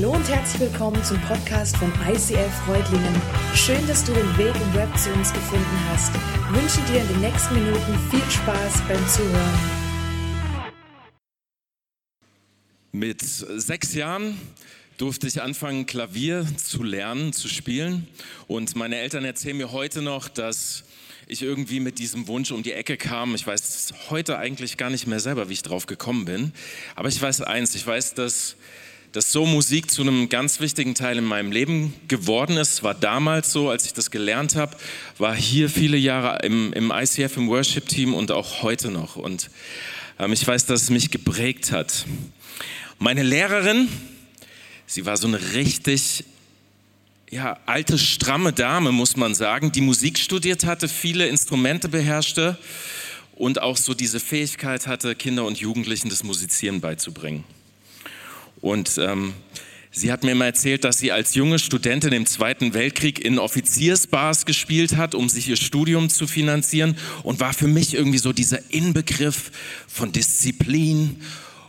Hallo und herzlich willkommen zum Podcast von ICF Freudlingen. Schön, dass du den Weg im Web zu uns gefunden hast. Ich wünsche dir in den nächsten Minuten viel Spaß beim Zuhören. Mit sechs Jahren durfte ich anfangen, Klavier zu lernen, zu spielen. Und meine Eltern erzählen mir heute noch, dass ich irgendwie mit diesem Wunsch um die Ecke kam. Ich weiß heute eigentlich gar nicht mehr selber, wie ich drauf gekommen bin. Aber ich weiß eins, ich weiß, dass, dass so Musik zu einem ganz wichtigen Teil in meinem Leben geworden ist. War damals so, als ich das gelernt habe, war hier viele Jahre im, im ICF, im Worship-Team und auch heute noch. Und ähm, ich weiß, dass es mich geprägt hat. Meine Lehrerin, sie war so eine richtig ja, alte, stramme Dame, muss man sagen, die Musik studiert hatte, viele Instrumente beherrschte und auch so diese Fähigkeit hatte, Kinder und Jugendlichen das Musizieren beizubringen. Und ähm, sie hat mir immer erzählt, dass sie als junge Studentin im Zweiten Weltkrieg in Offiziersbars gespielt hat, um sich ihr Studium zu finanzieren und war für mich irgendwie so dieser Inbegriff von Disziplin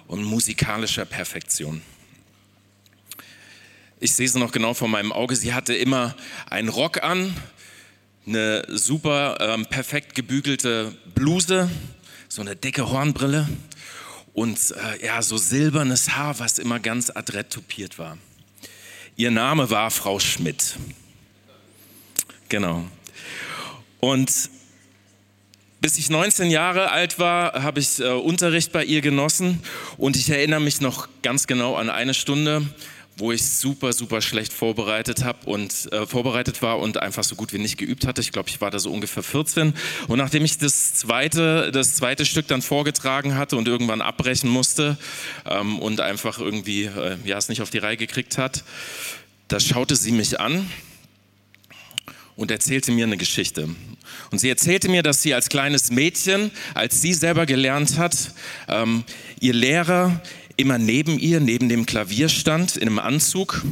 und musikalischer Perfektion. Ich sehe sie noch genau vor meinem Auge. Sie hatte immer einen Rock an, eine super ähm, perfekt gebügelte Bluse, so eine dicke Hornbrille und äh, ja, so silbernes Haar, was immer ganz adrett tupiert war. Ihr Name war Frau Schmidt. Genau. Und bis ich 19 Jahre alt war, habe ich äh, Unterricht bei ihr genossen und ich erinnere mich noch ganz genau an eine Stunde, wo ich super, super schlecht vorbereitet habe und äh, vorbereitet war und einfach so gut wie nicht geübt hatte. Ich glaube, ich war da so ungefähr 14. Und nachdem ich das zweite, das zweite Stück dann vorgetragen hatte und irgendwann abbrechen musste ähm, und einfach irgendwie äh, ja, es nicht auf die Reihe gekriegt hat, da schaute sie mich an und erzählte mir eine Geschichte. Und sie erzählte mir, dass sie als kleines Mädchen, als sie selber gelernt hat, ähm, ihr Lehrer immer neben ihr, neben dem Klavier stand, in einem Anzug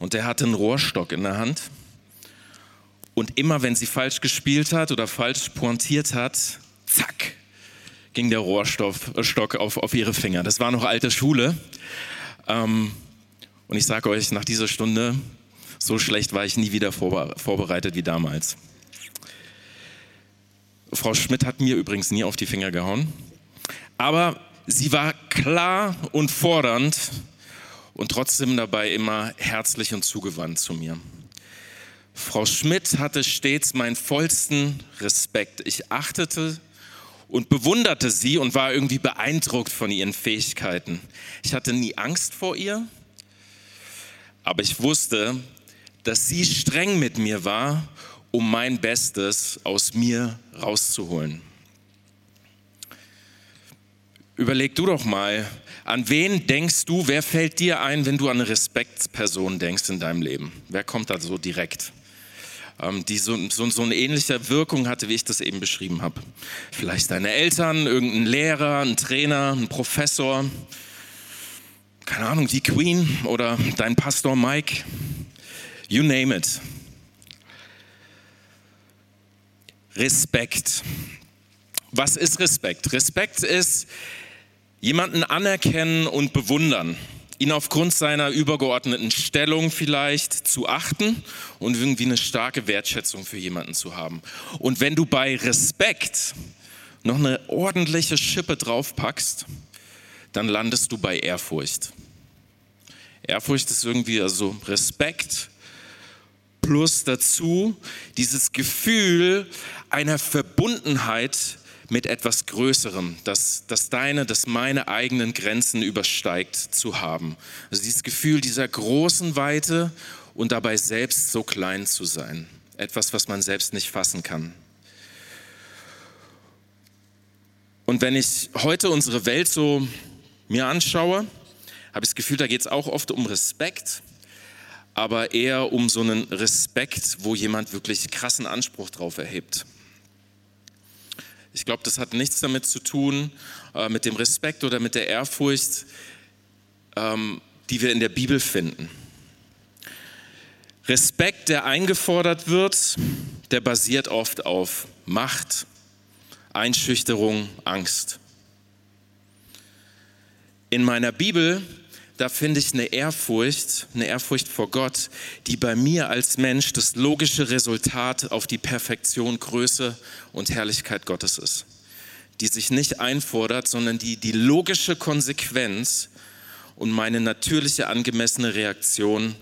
und der hatte einen Rohrstock in der Hand. Und immer wenn sie falsch gespielt hat oder falsch pointiert hat, zack, ging der Rohrstock äh, auf, auf ihre Finger. Das war noch alte Schule. Ähm, und ich sage euch, nach dieser Stunde, so schlecht war ich nie wieder vorbereitet wie damals. Frau Schmidt hat mir übrigens nie auf die Finger gehauen. Aber Sie war klar und fordernd und trotzdem dabei immer herzlich und zugewandt zu mir. Frau Schmidt hatte stets meinen vollsten Respekt. Ich achtete und bewunderte sie und war irgendwie beeindruckt von ihren Fähigkeiten. Ich hatte nie Angst vor ihr, aber ich wusste, dass sie streng mit mir war, um mein Bestes aus mir rauszuholen. Überleg du doch mal, an wen denkst du, wer fällt dir ein, wenn du an eine Respektsperson denkst in deinem Leben? Wer kommt da so direkt? Ähm, die so, so, so eine ähnliche Wirkung hatte, wie ich das eben beschrieben habe. Vielleicht deine Eltern, irgendein Lehrer, ein Trainer, ein Professor, keine Ahnung, die Queen oder dein Pastor Mike. You name it. Respekt. Was ist Respekt? Respekt ist Jemanden anerkennen und bewundern, ihn aufgrund seiner übergeordneten Stellung vielleicht zu achten und irgendwie eine starke Wertschätzung für jemanden zu haben. Und wenn du bei Respekt noch eine ordentliche Schippe draufpackst, dann landest du bei Ehrfurcht. Ehrfurcht ist irgendwie also Respekt plus dazu dieses Gefühl einer Verbundenheit mit etwas Größerem, das, das deine, das meine eigenen Grenzen übersteigt zu haben. Also dieses Gefühl dieser großen Weite und dabei selbst so klein zu sein. Etwas, was man selbst nicht fassen kann. Und wenn ich heute unsere Welt so mir anschaue, habe ich das Gefühl, da geht es auch oft um Respekt, aber eher um so einen Respekt, wo jemand wirklich krassen Anspruch drauf erhebt. Ich glaube, das hat nichts damit zu tun, äh, mit dem Respekt oder mit der Ehrfurcht, ähm, die wir in der Bibel finden. Respekt, der eingefordert wird, der basiert oft auf Macht, Einschüchterung, Angst. In meiner Bibel da finde ich eine Ehrfurcht, eine Ehrfurcht vor Gott, die bei mir als Mensch das logische Resultat auf die Perfektion, Größe und Herrlichkeit Gottes ist. Die sich nicht einfordert, sondern die die logische Konsequenz und meine natürliche angemessene Reaktion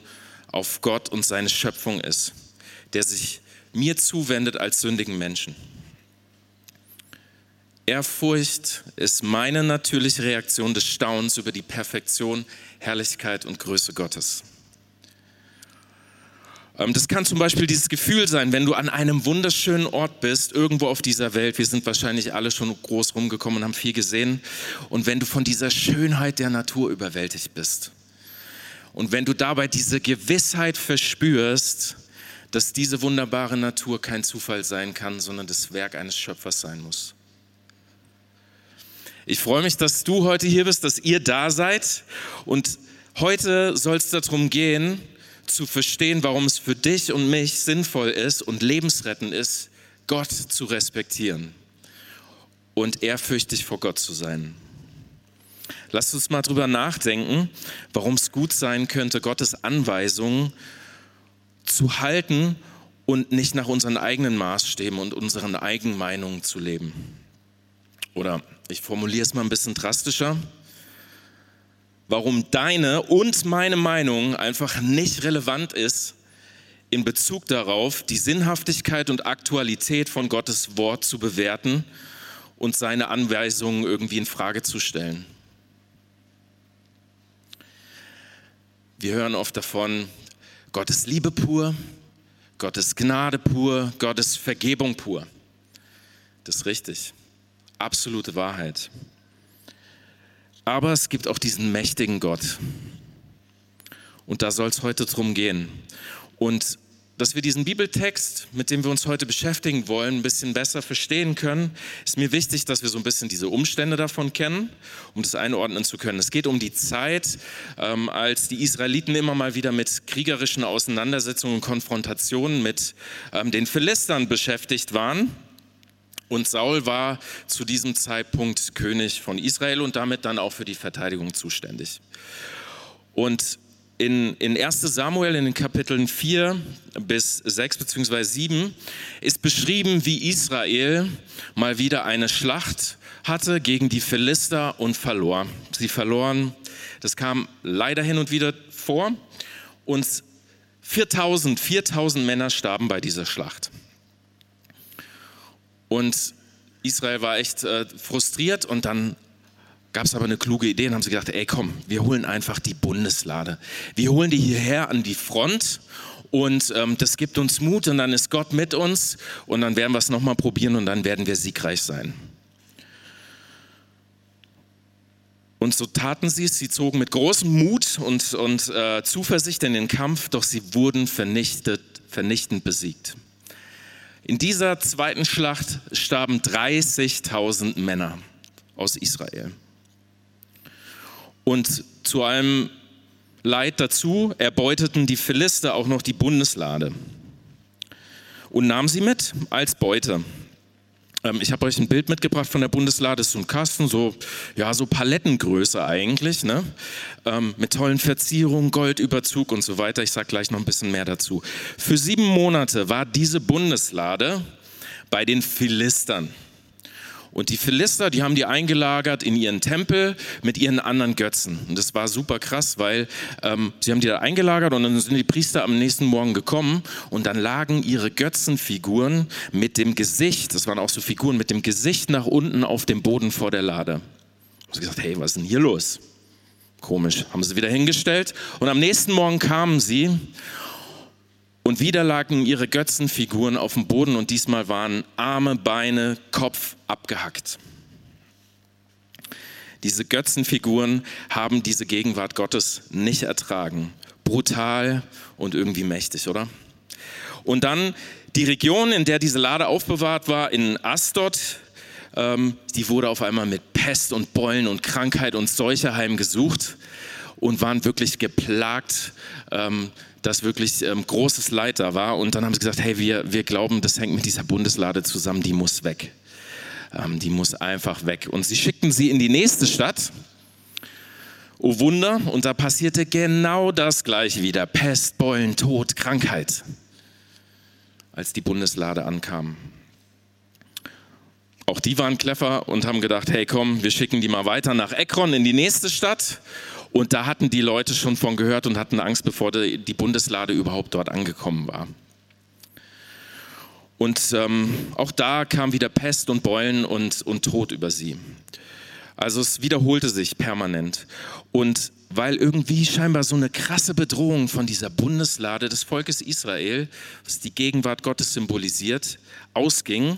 auf Gott und seine Schöpfung ist, der sich mir zuwendet als sündigen Menschen. Ehrfurcht ist meine natürliche Reaktion des Staunens über die Perfektion, Herrlichkeit und Größe Gottes. Ähm, das kann zum Beispiel dieses Gefühl sein, wenn du an einem wunderschönen Ort bist, irgendwo auf dieser Welt. Wir sind wahrscheinlich alle schon groß rumgekommen und haben viel gesehen. Und wenn du von dieser Schönheit der Natur überwältigt bist. Und wenn du dabei diese Gewissheit verspürst, dass diese wunderbare Natur kein Zufall sein kann, sondern das Werk eines Schöpfers sein muss. Ich freue mich, dass du heute hier bist, dass ihr da seid. Und heute soll es darum gehen, zu verstehen, warum es für dich und mich sinnvoll ist und lebensrettend ist, Gott zu respektieren und ehrfürchtig vor Gott zu sein. Lasst uns mal drüber nachdenken, warum es gut sein könnte, Gottes Anweisungen zu halten und nicht nach unseren eigenen Maßstäben und unseren eigenen Meinungen zu leben. Oder ich formuliere es mal ein bisschen drastischer, warum deine und meine Meinung einfach nicht relevant ist in Bezug darauf, die Sinnhaftigkeit und Aktualität von Gottes Wort zu bewerten und seine Anweisungen irgendwie in Frage zu stellen. Wir hören oft davon, Gottes Liebe pur, Gottes Gnade pur, Gottes Vergebung pur. Das ist richtig absolute Wahrheit. Aber es gibt auch diesen mächtigen Gott. Und da soll es heute drum gehen. Und dass wir diesen Bibeltext, mit dem wir uns heute beschäftigen wollen, ein bisschen besser verstehen können, ist mir wichtig, dass wir so ein bisschen diese Umstände davon kennen, um das einordnen zu können. Es geht um die Zeit, ähm, als die Israeliten immer mal wieder mit kriegerischen Auseinandersetzungen und Konfrontationen mit ähm, den Philistern beschäftigt waren. Und Saul war zu diesem Zeitpunkt König von Israel und damit dann auch für die Verteidigung zuständig. Und in, in 1 Samuel in den Kapiteln 4 bis 6 bzw. 7 ist beschrieben, wie Israel mal wieder eine Schlacht hatte gegen die Philister und verlor. Sie verloren, das kam leider hin und wieder vor und 4000, 4000 Männer starben bei dieser Schlacht. Und Israel war echt äh, frustriert und dann gab es aber eine kluge Idee und haben sie gedacht, ey komm, wir holen einfach die Bundeslade. Wir holen die hierher an die Front und ähm, das gibt uns Mut und dann ist Gott mit uns und dann werden wir es nochmal probieren und dann werden wir siegreich sein. Und so taten sie es, sie zogen mit großem Mut und, und äh, Zuversicht in den Kampf, doch sie wurden vernichtet, vernichtend besiegt. In dieser zweiten Schlacht starben 30.000 Männer aus Israel. Und zu allem Leid dazu erbeuteten die Philister auch noch die Bundeslade und nahmen sie mit als Beute. Ähm, ich habe euch ein Bild mitgebracht von der Bundeslade, so ein Kasten, so, ja, so Palettengröße eigentlich, ne? Ähm, mit tollen Verzierungen, Goldüberzug und so weiter. Ich sage gleich noch ein bisschen mehr dazu. Für sieben Monate war diese Bundeslade bei den Philistern. Und die Philister, die haben die eingelagert in ihren Tempel mit ihren anderen Götzen. Und das war super krass, weil ähm, sie haben die da eingelagert und dann sind die Priester am nächsten Morgen gekommen und dann lagen ihre Götzenfiguren mit dem Gesicht, das waren auch so Figuren, mit dem Gesicht nach unten auf dem Boden vor der Lade. Und sie gesagt, hey, was ist denn hier los? Komisch. Haben sie wieder hingestellt und am nächsten Morgen kamen sie und wieder lagen ihre Götzenfiguren auf dem Boden und diesmal waren Arme, Beine, Kopf abgehackt. Diese Götzenfiguren haben diese Gegenwart Gottes nicht ertragen. Brutal und irgendwie mächtig, oder? Und dann die Region, in der diese Lade aufbewahrt war, in Astot, ähm, die wurde auf einmal mit Pest und Beulen und Krankheit und Seuche heimgesucht und waren wirklich geplagt. Ähm, dass wirklich ähm, großes Leid da war. Und dann haben sie gesagt, hey, wir, wir glauben, das hängt mit dieser Bundeslade zusammen, die muss weg. Ähm, die muss einfach weg. Und sie schickten sie in die nächste Stadt. Oh Wunder, und da passierte genau das gleiche wieder. Pest, Beulen, Tod, Krankheit, als die Bundeslade ankam. Auch die waren clever und haben gedacht, hey komm, wir schicken die mal weiter nach Ekron in die nächste Stadt. Und da hatten die Leute schon von gehört und hatten Angst, bevor die Bundeslade überhaupt dort angekommen war. Und ähm, auch da kam wieder Pest und Beulen und, und Tod über sie. Also es wiederholte sich permanent. Und weil irgendwie scheinbar so eine krasse Bedrohung von dieser Bundeslade des Volkes Israel, was die Gegenwart Gottes symbolisiert, ausging,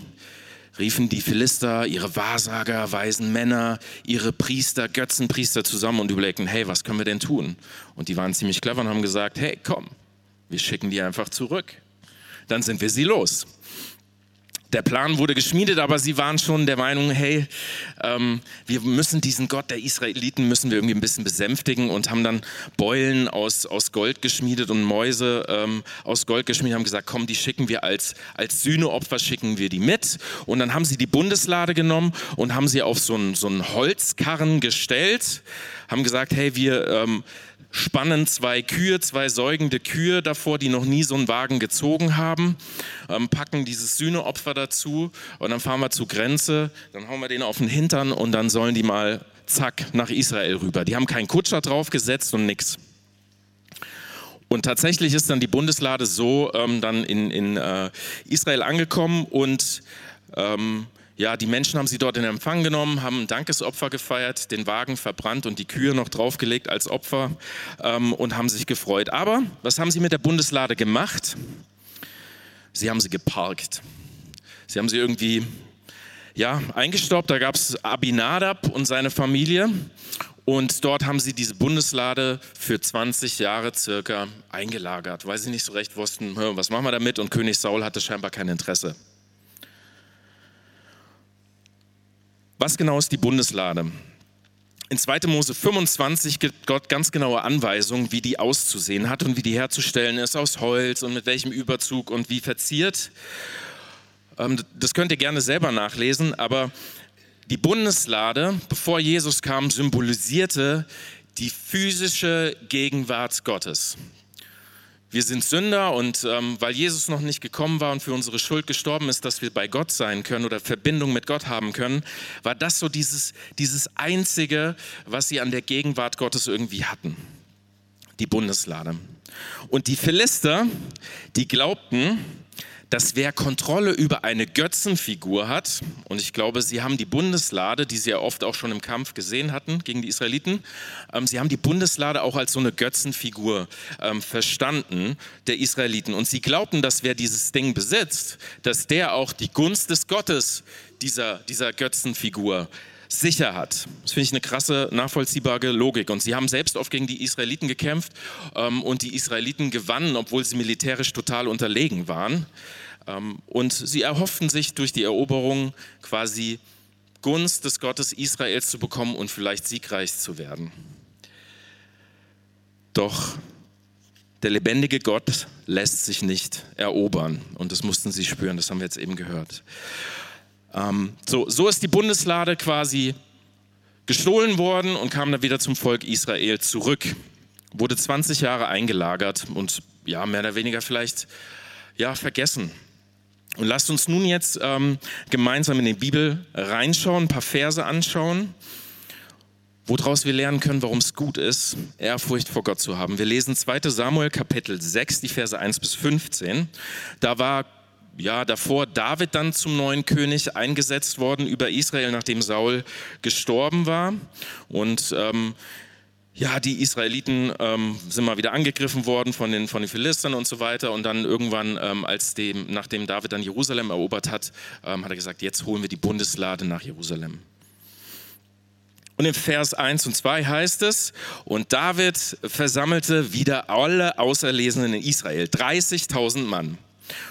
riefen die Philister ihre Wahrsager, weisen Männer, ihre Priester, Götzenpriester zusammen und überlegten, hey, was können wir denn tun? Und die waren ziemlich clever und haben gesagt, hey, komm, wir schicken die einfach zurück. Dann sind wir sie los der Plan wurde geschmiedet, aber sie waren schon der Meinung, hey, ähm, wir müssen diesen Gott der Israeliten müssen wir irgendwie ein bisschen besänftigen und haben dann Beulen aus, aus Gold geschmiedet und Mäuse ähm, aus Gold geschmiedet, haben gesagt, komm, die schicken wir als, als Sühneopfer, schicken wir die mit. Und dann haben sie die Bundeslade genommen und haben sie auf so einen, so Holzkarren gestellt, haben gesagt, hey, wir ähm, spannen zwei Kühe, zwei säugende Kühe davor, die noch nie so einen Wagen gezogen haben, ähm, packen dieses Sühneopfer dazu und dann fahren wir zur Grenze, dann hauen wir den auf den Hintern und dann sollen die mal zack nach Israel rüber. Die haben keinen Kutscher draufgesetzt und nichts. Und tatsächlich ist dann die Bundeslade so ähm, dann in, in äh, Israel angekommen und ähm, ja, die Menschen haben sie dort in Empfang genommen, haben ein Dankesopfer gefeiert, den Wagen verbrannt und die Kühe noch draufgelegt als Opfer ähm, und haben sich gefreut. Aber was haben sie mit der Bundeslade gemacht? Sie haben sie geparkt. Sie haben sie irgendwie ja, eingestaubt. Da gab es Abinadab und seine Familie. Und dort haben sie diese Bundeslade für 20 Jahre circa eingelagert, weil sie nicht so recht wussten, was machen wir damit? Und König Saul hatte scheinbar kein Interesse. Was genau ist die Bundeslade? In 2. Mose 25 gibt Gott ganz genaue Anweisungen, wie die auszusehen hat und wie die herzustellen ist, aus Holz und mit welchem Überzug und wie verziert. Ähm, das könnt ihr gerne selber nachlesen, aber die Bundeslade, bevor Jesus kam, symbolisierte die physische Gegenwart Gottes. Wir sind Sünder und ähm, weil Jesus noch nicht gekommen war und für unsere Schuld gestorben ist, dass wir bei Gott sein können oder Verbindung mit Gott haben können, war das so dieses, dieses Einzige, was sie an der Gegenwart Gottes irgendwie hatten. Die Bundeslade. Und die Philister, die glaubten, dass wer Kontrolle über eine Götzenfigur hat, und ich glaube, sie haben die Bundeslade, die sie ja oft auch schon im Kampf gesehen hatten gegen die Israeliten, ähm, sie haben die Bundeslade auch als so eine Götzenfigur ähm, verstanden der Israeliten. Und sie glaubten, dass wer dieses Ding besitzt, dass der auch die Gunst des Gottes dieser, dieser Götzenfigur sicher hat. Das finde ich eine krasse, nachvollziehbare Logik. Und sie haben selbst oft gegen die Israeliten gekämpft ähm, und die Israeliten gewannen, obwohl sie militärisch total unterlegen waren. Ähm, und sie erhofften sich durch die Eroberung quasi Gunst des Gottes Israels zu bekommen und vielleicht siegreich zu werden. Doch der lebendige Gott lässt sich nicht erobern. Und das mussten sie spüren, das haben wir jetzt eben gehört. Ähm, so, so ist die Bundeslade quasi gestohlen worden und kam dann wieder zum Volk Israel zurück. Wurde 20 Jahre eingelagert und ja, mehr oder weniger vielleicht ja, vergessen. Und lasst uns nun jetzt ähm, gemeinsam in die Bibel reinschauen, ein paar Verse anschauen, woraus wir lernen können, warum es gut ist, Ehrfurcht vor Gott zu haben. Wir lesen 2 Samuel Kapitel 6, die Verse 1 bis 15. Da war ja, davor David dann zum neuen König eingesetzt worden über Israel, nachdem Saul gestorben war. Und ähm, ja, die Israeliten ähm, sind mal wieder angegriffen worden von den, von den Philistern und so weiter. Und dann irgendwann, ähm, als dem, nachdem David dann Jerusalem erobert hat, ähm, hat er gesagt, jetzt holen wir die Bundeslade nach Jerusalem. Und in Vers 1 und 2 heißt es, und David versammelte wieder alle Auserlesenen in Israel, 30.000 Mann.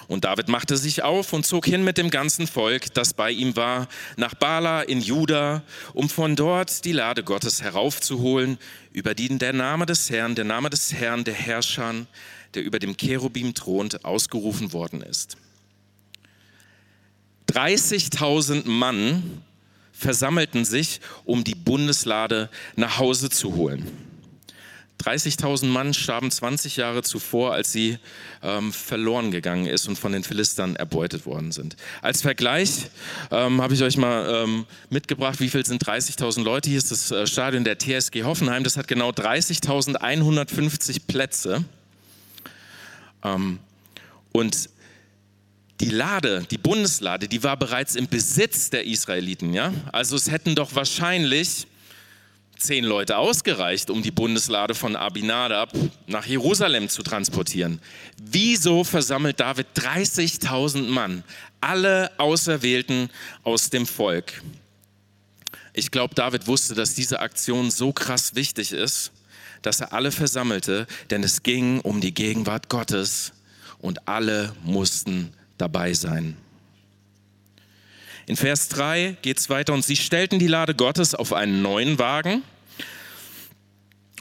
Und David machte sich auf und zog hin mit dem ganzen Volk, das bei ihm war, nach Bala in Juda, um von dort die Lade Gottes heraufzuholen, über die der Name des Herrn, der Name des Herrn, der Herrscher, der über dem Cherubim thront, ausgerufen worden ist. 30.000 Mann versammelten sich, um die Bundeslade nach Hause zu holen. 30.000 Mann starben 20 Jahre zuvor, als sie ähm, verloren gegangen ist und von den Philistern erbeutet worden sind. Als Vergleich ähm, habe ich euch mal ähm, mitgebracht, wie viel sind 30.000 Leute. Hier ist das äh, Stadion der TSG Hoffenheim. Das hat genau 30.150 Plätze. Ähm, und die Lade, die Bundeslade, die war bereits im Besitz der Israeliten. Ja? Also es hätten doch wahrscheinlich zehn Leute ausgereicht, um die Bundeslade von Abinadab nach Jerusalem zu transportieren. Wieso versammelt David 30.000 Mann, alle Auserwählten aus dem Volk? Ich glaube, David wusste, dass diese Aktion so krass wichtig ist, dass er alle versammelte, denn es ging um die Gegenwart Gottes und alle mussten dabei sein. In Vers 3 geht es weiter und sie stellten die Lade Gottes auf einen neuen Wagen.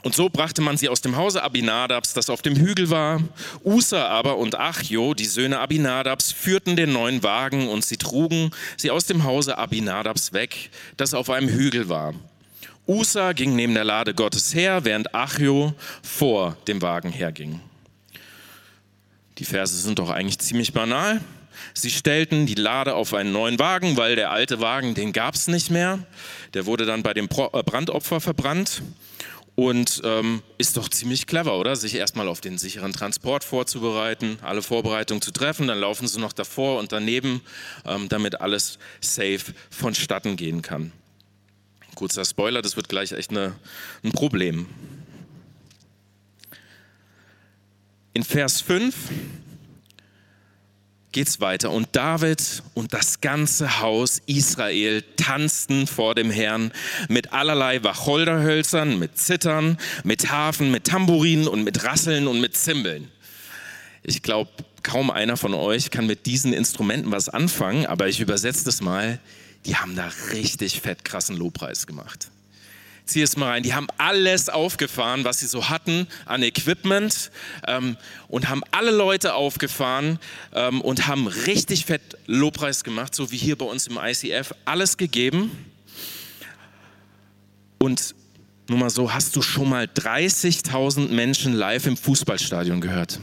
Und so brachte man sie aus dem Hause Abinadabs, das auf dem Hügel war. Usa aber und Achjo, die Söhne Abinadabs, führten den neuen Wagen und sie trugen sie aus dem Hause Abinadabs weg, das auf einem Hügel war. Usa ging neben der Lade Gottes her, während Achjo vor dem Wagen herging. Die Verse sind doch eigentlich ziemlich banal. Sie stellten die Lade auf einen neuen Wagen, weil der alte Wagen, den gab es nicht mehr. Der wurde dann bei dem äh, Brandopfer verbrannt. Und ähm, ist doch ziemlich clever, oder? Sich erstmal auf den sicheren Transport vorzubereiten, alle Vorbereitungen zu treffen, dann laufen sie noch davor und daneben, ähm, damit alles safe vonstatten gehen kann. Kurzer Spoiler, das wird gleich echt eine, ein Problem. In Vers 5 geht es weiter. Und David und das ganze Haus Israel tanzten vor dem Herrn mit allerlei Wacholderhölzern, mit Zittern, mit Hafen, mit Tamburinen und mit Rasseln und mit Zimbeln. Ich glaube, kaum einer von euch kann mit diesen Instrumenten was anfangen, aber ich übersetze das mal. Die haben da richtig fett krassen Lobpreis gemacht zieh es mal rein. Die haben alles aufgefahren, was sie so hatten an Equipment ähm, und haben alle Leute aufgefahren ähm, und haben richtig fett Lobpreis gemacht, so wie hier bei uns im ICF. Alles gegeben. Und nur mal so, hast du schon mal 30.000 Menschen live im Fußballstadion gehört?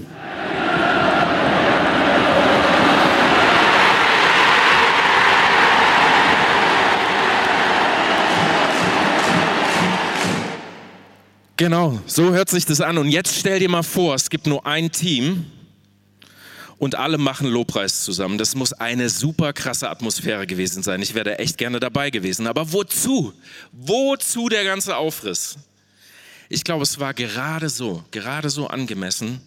Genau, so hört sich das an. Und jetzt stell dir mal vor, es gibt nur ein Team und alle machen Lobpreis zusammen. Das muss eine super krasse Atmosphäre gewesen sein. Ich wäre echt gerne dabei gewesen. Aber wozu? Wozu der ganze Aufriss? Ich glaube, es war gerade so, gerade so angemessen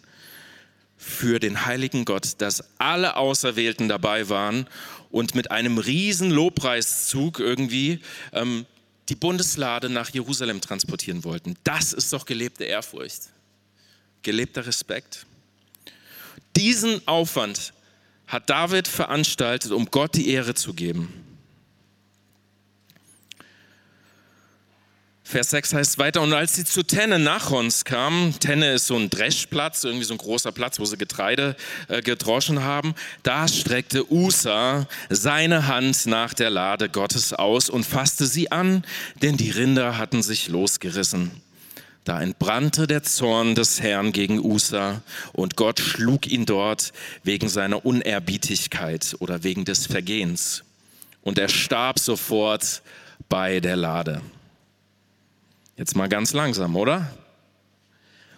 für den heiligen Gott, dass alle Auserwählten dabei waren und mit einem riesen Lobpreiszug irgendwie ähm, die Bundeslade nach Jerusalem transportieren wollten. Das ist doch gelebte Ehrfurcht, gelebter Respekt. Diesen Aufwand hat David veranstaltet, um Gott die Ehre zu geben. Vers 6 heißt weiter, und als sie zu Tenne Nachons kamen, Tenne ist so ein Dreschplatz, irgendwie so ein großer Platz, wo sie Getreide äh, gedroschen haben, da streckte Usa seine Hand nach der Lade Gottes aus und fasste sie an, denn die Rinder hatten sich losgerissen. Da entbrannte der Zorn des Herrn gegen Usa und Gott schlug ihn dort wegen seiner Unerbietigkeit oder wegen des Vergehens. Und er starb sofort bei der Lade. Jetzt mal ganz langsam, oder?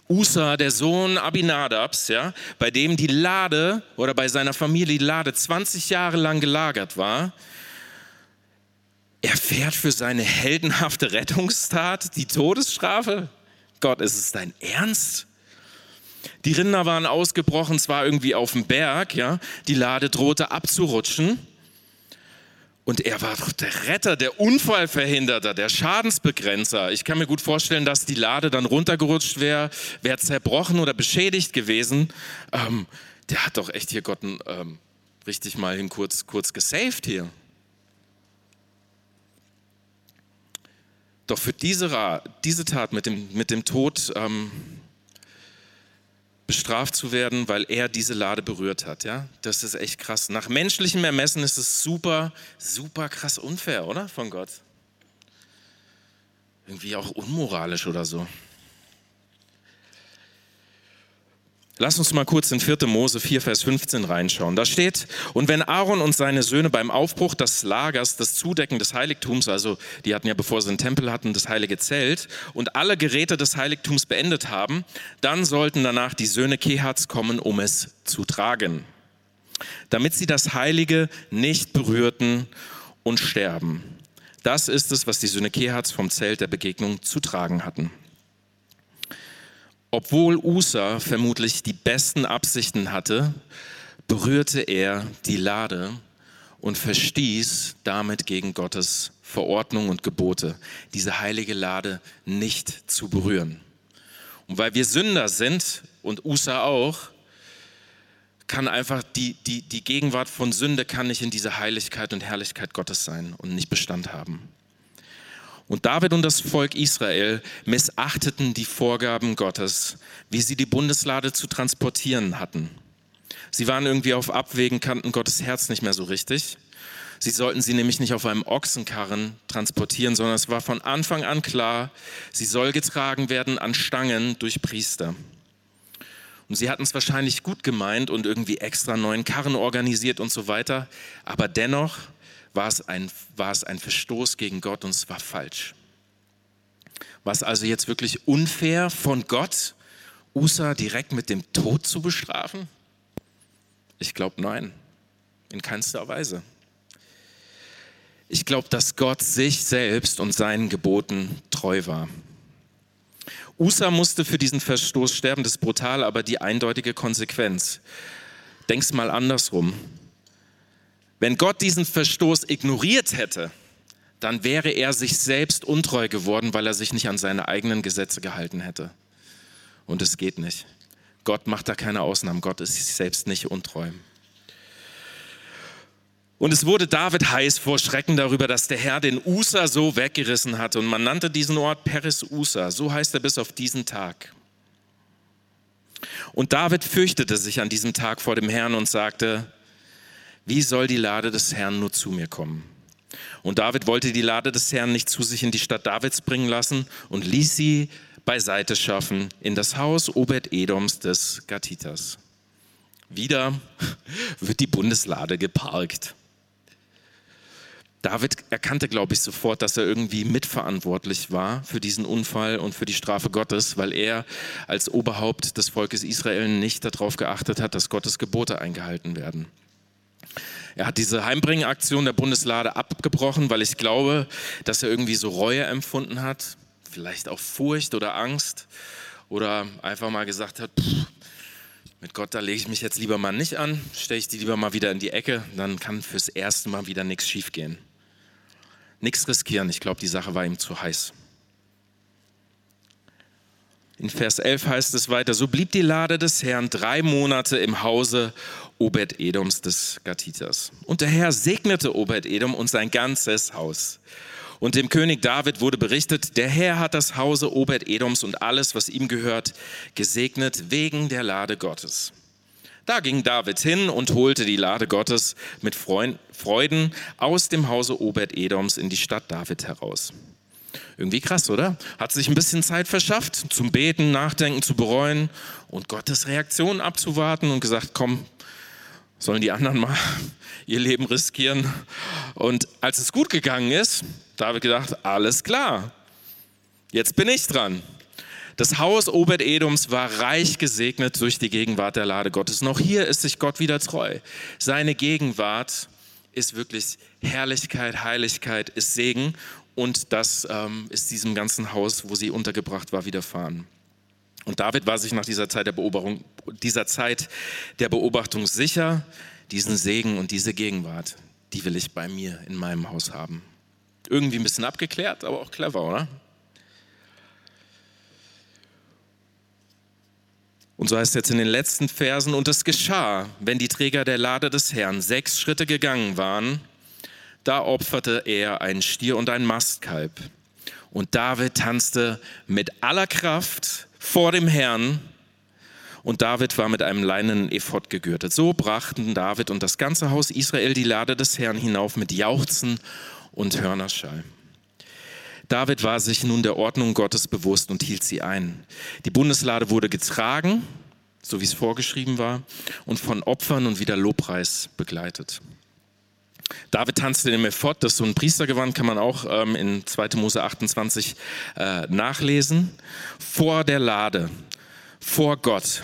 Usa, der Sohn Abinadabs, ja, bei dem die Lade oder bei seiner Familie die Lade 20 Jahre lang gelagert war, er fährt für seine heldenhafte Rettungstat die Todesstrafe. Gott, ist es dein Ernst? Die Rinder waren ausgebrochen, zwar irgendwie auf dem Berg, ja, die Lade drohte abzurutschen. Und er war doch der Retter, der Unfallverhinderer, der Schadensbegrenzer. Ich kann mir gut vorstellen, dass die Lade dann runtergerutscht wäre, wäre zerbrochen oder beschädigt gewesen. Ähm, der hat doch echt hier Gott ähm, richtig mal hin kurz, kurz gesaved hier. Doch für diese, diese Tat mit dem, mit dem Tod ähm, bestraft zu werden, weil er diese Lade berührt hat. Ja, das ist echt krass. Nach menschlichem Ermessen ist es super, super krass unfair, oder? Von Gott. Irgendwie auch unmoralisch oder so. Lass uns mal kurz in 4. Mose 4, Vers 15 reinschauen. Da steht, und wenn Aaron und seine Söhne beim Aufbruch des Lagers, das Zudecken des Heiligtums, also die hatten ja, bevor sie einen Tempel hatten, das heilige Zelt und alle Geräte des Heiligtums beendet haben, dann sollten danach die Söhne Kehats kommen, um es zu tragen, damit sie das Heilige nicht berührten und sterben. Das ist es, was die Söhne Kehats vom Zelt der Begegnung zu tragen hatten. Obwohl Usa vermutlich die besten Absichten hatte, berührte er die Lade und verstieß damit gegen Gottes Verordnung und Gebote, diese heilige Lade nicht zu berühren. Und weil wir Sünder sind und Usa auch, kann einfach die, die, die Gegenwart von Sünde kann nicht in dieser Heiligkeit und Herrlichkeit Gottes sein und nicht Bestand haben. Und David und das Volk Israel missachteten die Vorgaben Gottes, wie sie die Bundeslade zu transportieren hatten. Sie waren irgendwie auf Abwägen, kannten Gottes Herz nicht mehr so richtig. Sie sollten sie nämlich nicht auf einem Ochsenkarren transportieren, sondern es war von Anfang an klar, sie soll getragen werden an Stangen durch Priester. Und sie hatten es wahrscheinlich gut gemeint und irgendwie extra neuen Karren organisiert und so weiter. Aber dennoch war es ein, war es ein Verstoß gegen Gott und es war falsch. War es also jetzt wirklich unfair von Gott, Usa direkt mit dem Tod zu bestrafen? Ich glaube nein, in keinster Weise. Ich glaube, dass Gott sich selbst und seinen Geboten treu war. Usa musste für diesen Verstoß sterben, das ist brutal, aber die eindeutige Konsequenz. Denk's mal andersrum. Wenn Gott diesen Verstoß ignoriert hätte, dann wäre er sich selbst untreu geworden, weil er sich nicht an seine eigenen Gesetze gehalten hätte. Und es geht nicht. Gott macht da keine Ausnahmen. Gott ist sich selbst nicht untreu. Und es wurde David heiß vor Schrecken darüber, dass der Herr den Usa so weggerissen hatte. Und man nannte diesen Ort Peris Usa. So heißt er bis auf diesen Tag. Und David fürchtete sich an diesem Tag vor dem Herrn und sagte, wie soll die Lade des Herrn nur zu mir kommen? Und David wollte die Lade des Herrn nicht zu sich in die Stadt Davids bringen lassen und ließ sie beiseite schaffen in das Haus Obed-Edoms des Gatitas. Wieder wird die Bundeslade geparkt. David erkannte, glaube ich, sofort, dass er irgendwie mitverantwortlich war für diesen Unfall und für die Strafe Gottes, weil er als Oberhaupt des Volkes Israel nicht darauf geachtet hat, dass Gottes Gebote eingehalten werden. Er hat diese Heimbringaktion der Bundeslade abgebrochen, weil ich glaube, dass er irgendwie so Reue empfunden hat, vielleicht auch Furcht oder Angst oder einfach mal gesagt hat, pff, mit Gott, da lege ich mich jetzt lieber mal nicht an, stelle ich die lieber mal wieder in die Ecke, dann kann fürs erste Mal wieder nichts schiefgehen. Nichts riskieren, ich glaube, die Sache war ihm zu heiß. In Vers 11 heißt es weiter, so blieb die Lade des Herrn drei Monate im Hause Obed-Edoms des Gatitas. Und der Herr segnete Obed-Edom und sein ganzes Haus. Und dem König David wurde berichtet, der Herr hat das Hause Obed-Edoms und alles, was ihm gehört, gesegnet wegen der Lade Gottes. Da ging David hin und holte die Lade Gottes mit Freuden aus dem Hause Obed-Edoms in die Stadt David heraus. Irgendwie krass, oder? Hat sich ein bisschen Zeit verschafft, zum Beten, Nachdenken, zu bereuen und Gottes Reaktion abzuwarten und gesagt, komm, sollen die anderen mal ihr Leben riskieren. Und als es gut gegangen ist, da habe ich gedacht, alles klar, jetzt bin ich dran. Das Haus Obed-Edoms war reich gesegnet durch die Gegenwart der Lade Gottes. Noch hier ist sich Gott wieder treu. Seine Gegenwart ist wirklich Herrlichkeit, Heiligkeit, ist Segen. Und das ähm, ist diesem ganzen Haus, wo sie untergebracht war, widerfahren. Und David war sich nach dieser Zeit der Beobachtung, dieser Zeit der Beobachtung sicher, diesen Segen und diese Gegenwart, die will ich bei mir in meinem Haus haben. Irgendwie ein bisschen abgeklärt, aber auch clever, oder? Und so heißt es jetzt in den letzten Versen, und es geschah, wenn die Träger der Lade des Herrn sechs Schritte gegangen waren, da opferte er einen Stier und ein Mastkalb. Und David tanzte mit aller Kraft vor dem Herrn und David war mit einem leinenen Ephod gegürtet. So brachten David und das ganze Haus Israel die Lade des Herrn hinauf mit Jauchzen und Hörnerschall. David war sich nun der Ordnung Gottes bewusst und hielt sie ein. Die Bundeslade wurde getragen, so wie es vorgeschrieben war, und von Opfern und wieder Lobpreis begleitet. David tanzte dem Ephod, das so ein Priestergewand, kann man auch ähm, in 2. Mose 28 äh, nachlesen, vor der Lade, vor Gott.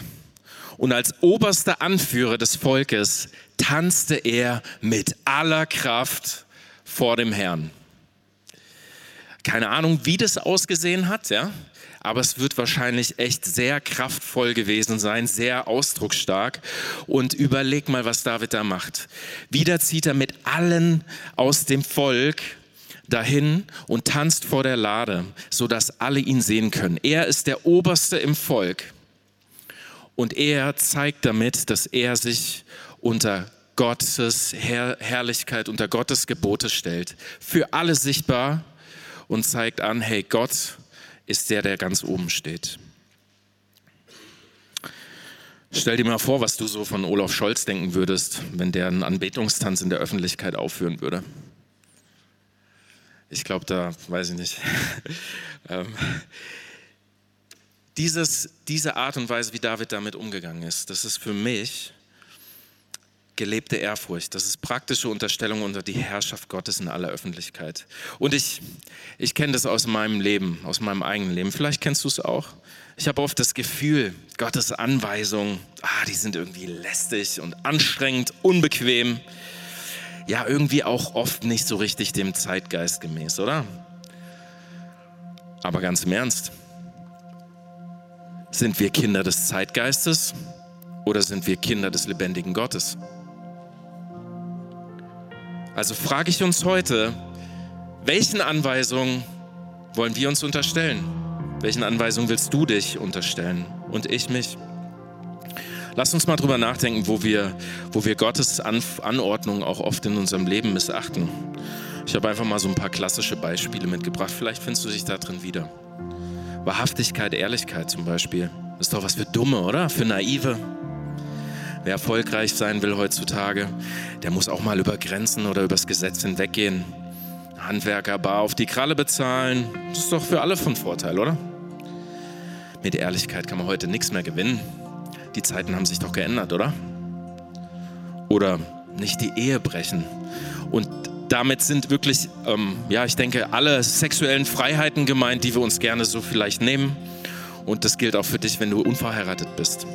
Und als oberster Anführer des Volkes tanzte er mit aller Kraft vor dem Herrn. Keine Ahnung, wie das ausgesehen hat, ja aber es wird wahrscheinlich echt sehr kraftvoll gewesen sein, sehr ausdrucksstark. Und überleg mal, was David da macht. Wieder zieht er mit allen aus dem Volk dahin und tanzt vor der Lade, sodass alle ihn sehen können. Er ist der Oberste im Volk. Und er zeigt damit, dass er sich unter Gottes Herr Herrlichkeit, unter Gottes Gebote stellt. Für alle sichtbar und zeigt an, hey, Gott ist der, der ganz oben steht. Stell dir mal vor, was du so von Olaf Scholz denken würdest, wenn der einen Anbetungstanz in der Öffentlichkeit aufführen würde. Ich glaube, da weiß ich nicht. Ähm, dieses, diese Art und Weise, wie David damit umgegangen ist, das ist für mich gelebte Ehrfurcht. Das ist praktische Unterstellung unter die Herrschaft Gottes in aller Öffentlichkeit. Und ich, ich kenne das aus meinem Leben, aus meinem eigenen Leben. Vielleicht kennst du es auch. Ich habe oft das Gefühl, Gottes Anweisungen, ah, die sind irgendwie lästig und anstrengend, unbequem. Ja, irgendwie auch oft nicht so richtig dem Zeitgeist gemäß, oder? Aber ganz im Ernst, sind wir Kinder des Zeitgeistes oder sind wir Kinder des lebendigen Gottes? Also frage ich uns heute, welchen Anweisungen wollen wir uns unterstellen? Welchen Anweisungen willst du dich unterstellen und ich mich? Lass uns mal drüber nachdenken, wo wir, wo wir Gottes An Anordnung auch oft in unserem Leben missachten. Ich habe einfach mal so ein paar klassische Beispiele mitgebracht. Vielleicht findest du dich da drin wieder. Wahrhaftigkeit, Ehrlichkeit zum Beispiel. Ist doch was für Dumme, oder? Für Naive. Wer erfolgreich sein will heutzutage, der muss auch mal über Grenzen oder übers Gesetz hinweggehen. Handwerker bar auf die Kralle bezahlen. Das ist doch für alle von Vorteil, oder? Mit Ehrlichkeit kann man heute nichts mehr gewinnen. Die Zeiten haben sich doch geändert, oder? Oder nicht die Ehe brechen. Und damit sind wirklich, ähm, ja, ich denke, alle sexuellen Freiheiten gemeint, die wir uns gerne so vielleicht nehmen. Und das gilt auch für dich, wenn du unverheiratet bist.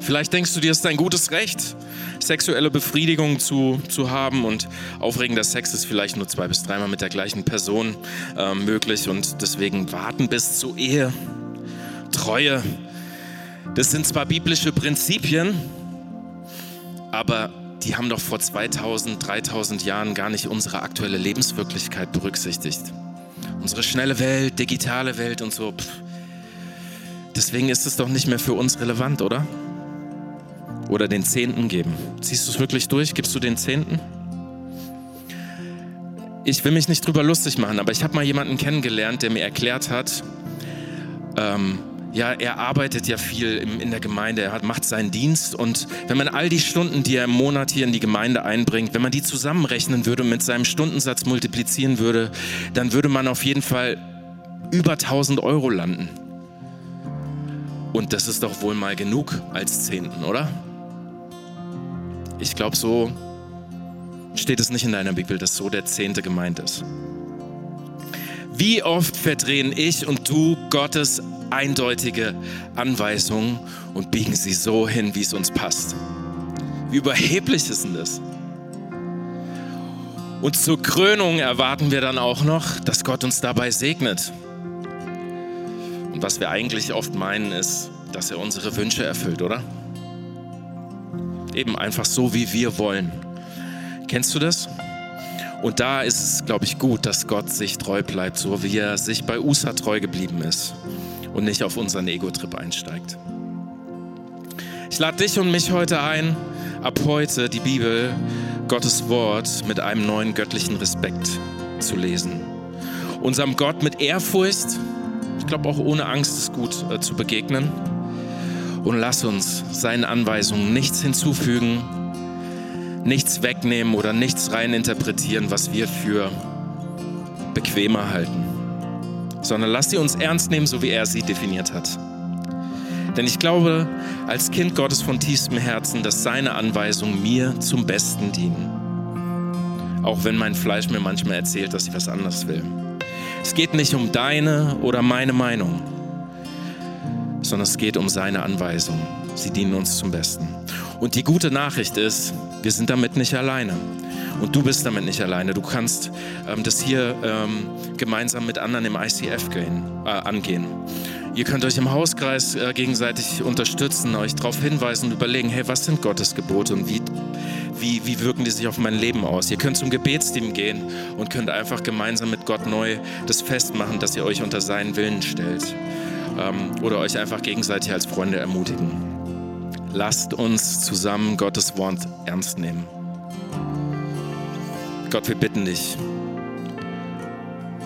Vielleicht denkst du dir, es ist ein gutes Recht, sexuelle Befriedigung zu, zu haben und aufregender Sex ist vielleicht nur zwei bis dreimal mit der gleichen Person äh, möglich und deswegen warten bis zur Ehe. Treue, das sind zwar biblische Prinzipien, aber die haben doch vor 2000, 3000 Jahren gar nicht unsere aktuelle Lebenswirklichkeit berücksichtigt. Unsere schnelle Welt, digitale Welt und so. Pff. Deswegen ist es doch nicht mehr für uns relevant, oder? Oder den Zehnten geben. Ziehst du es wirklich durch? Gibst du den Zehnten? Ich will mich nicht drüber lustig machen, aber ich habe mal jemanden kennengelernt, der mir erklärt hat, ähm, ja, er arbeitet ja viel in der Gemeinde, er macht seinen Dienst und wenn man all die Stunden, die er im Monat hier in die Gemeinde einbringt, wenn man die zusammenrechnen würde und mit seinem Stundensatz multiplizieren würde, dann würde man auf jeden Fall über 1000 Euro landen. Und das ist doch wohl mal genug als Zehnten, oder? Ich glaube, so steht es nicht in deiner Bibel, dass so der Zehnte gemeint ist. Wie oft verdrehen ich und du Gottes eindeutige Anweisungen und biegen sie so hin, wie es uns passt? Wie überheblich ist denn das? Und zur Krönung erwarten wir dann auch noch, dass Gott uns dabei segnet. Und was wir eigentlich oft meinen, ist, dass er unsere Wünsche erfüllt, oder? Eben einfach so, wie wir wollen. Kennst du das? Und da ist es, glaube ich, gut, dass Gott sich treu bleibt, so wie er sich bei USA treu geblieben ist und nicht auf unseren Ego-Trip einsteigt. Ich lade dich und mich heute ein, ab heute die Bibel, Gottes Wort, mit einem neuen göttlichen Respekt zu lesen. Unserem Gott mit Ehrfurcht, ich glaube auch ohne Angst ist gut äh, zu begegnen Und lass uns seinen Anweisungen nichts hinzufügen, nichts wegnehmen oder nichts reininterpretieren, was wir für bequemer halten, sondern lass sie uns ernst nehmen, so wie er sie definiert hat. Denn ich glaube als Kind Gottes von tiefstem Herzen, dass seine Anweisungen mir zum Besten dienen. Auch wenn mein Fleisch mir manchmal erzählt, dass ich was anderes will. Es geht nicht um deine oder meine Meinung, sondern es geht um seine Anweisungen. Sie dienen uns zum Besten. Und die gute Nachricht ist, wir sind damit nicht alleine. Und du bist damit nicht alleine. Du kannst ähm, das hier ähm, gemeinsam mit anderen im ICF gehen, äh, angehen. Ihr könnt euch im Hauskreis äh, gegenseitig unterstützen, euch darauf hinweisen und überlegen, hey, was sind Gottes Gebote und wie, wie, wie wirken die sich auf mein Leben aus? Ihr könnt zum Gebetsteam gehen und könnt einfach gemeinsam mit Gott neu das festmachen, dass ihr euch unter seinen Willen stellt. Ähm, oder euch einfach gegenseitig als Freunde ermutigen. Lasst uns zusammen Gottes Wort ernst nehmen. Gott, wir bitten dich,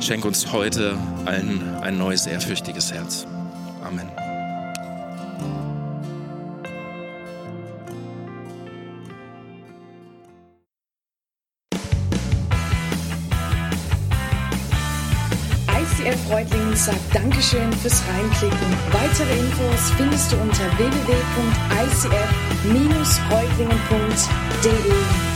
schenk uns heute allen ein neues, ehrfürchtiges Herz. Amen. Reutlingen sagt Dankeschön fürs Reinklicken. Weitere Infos findest du unter www.icf-reutlingen.de.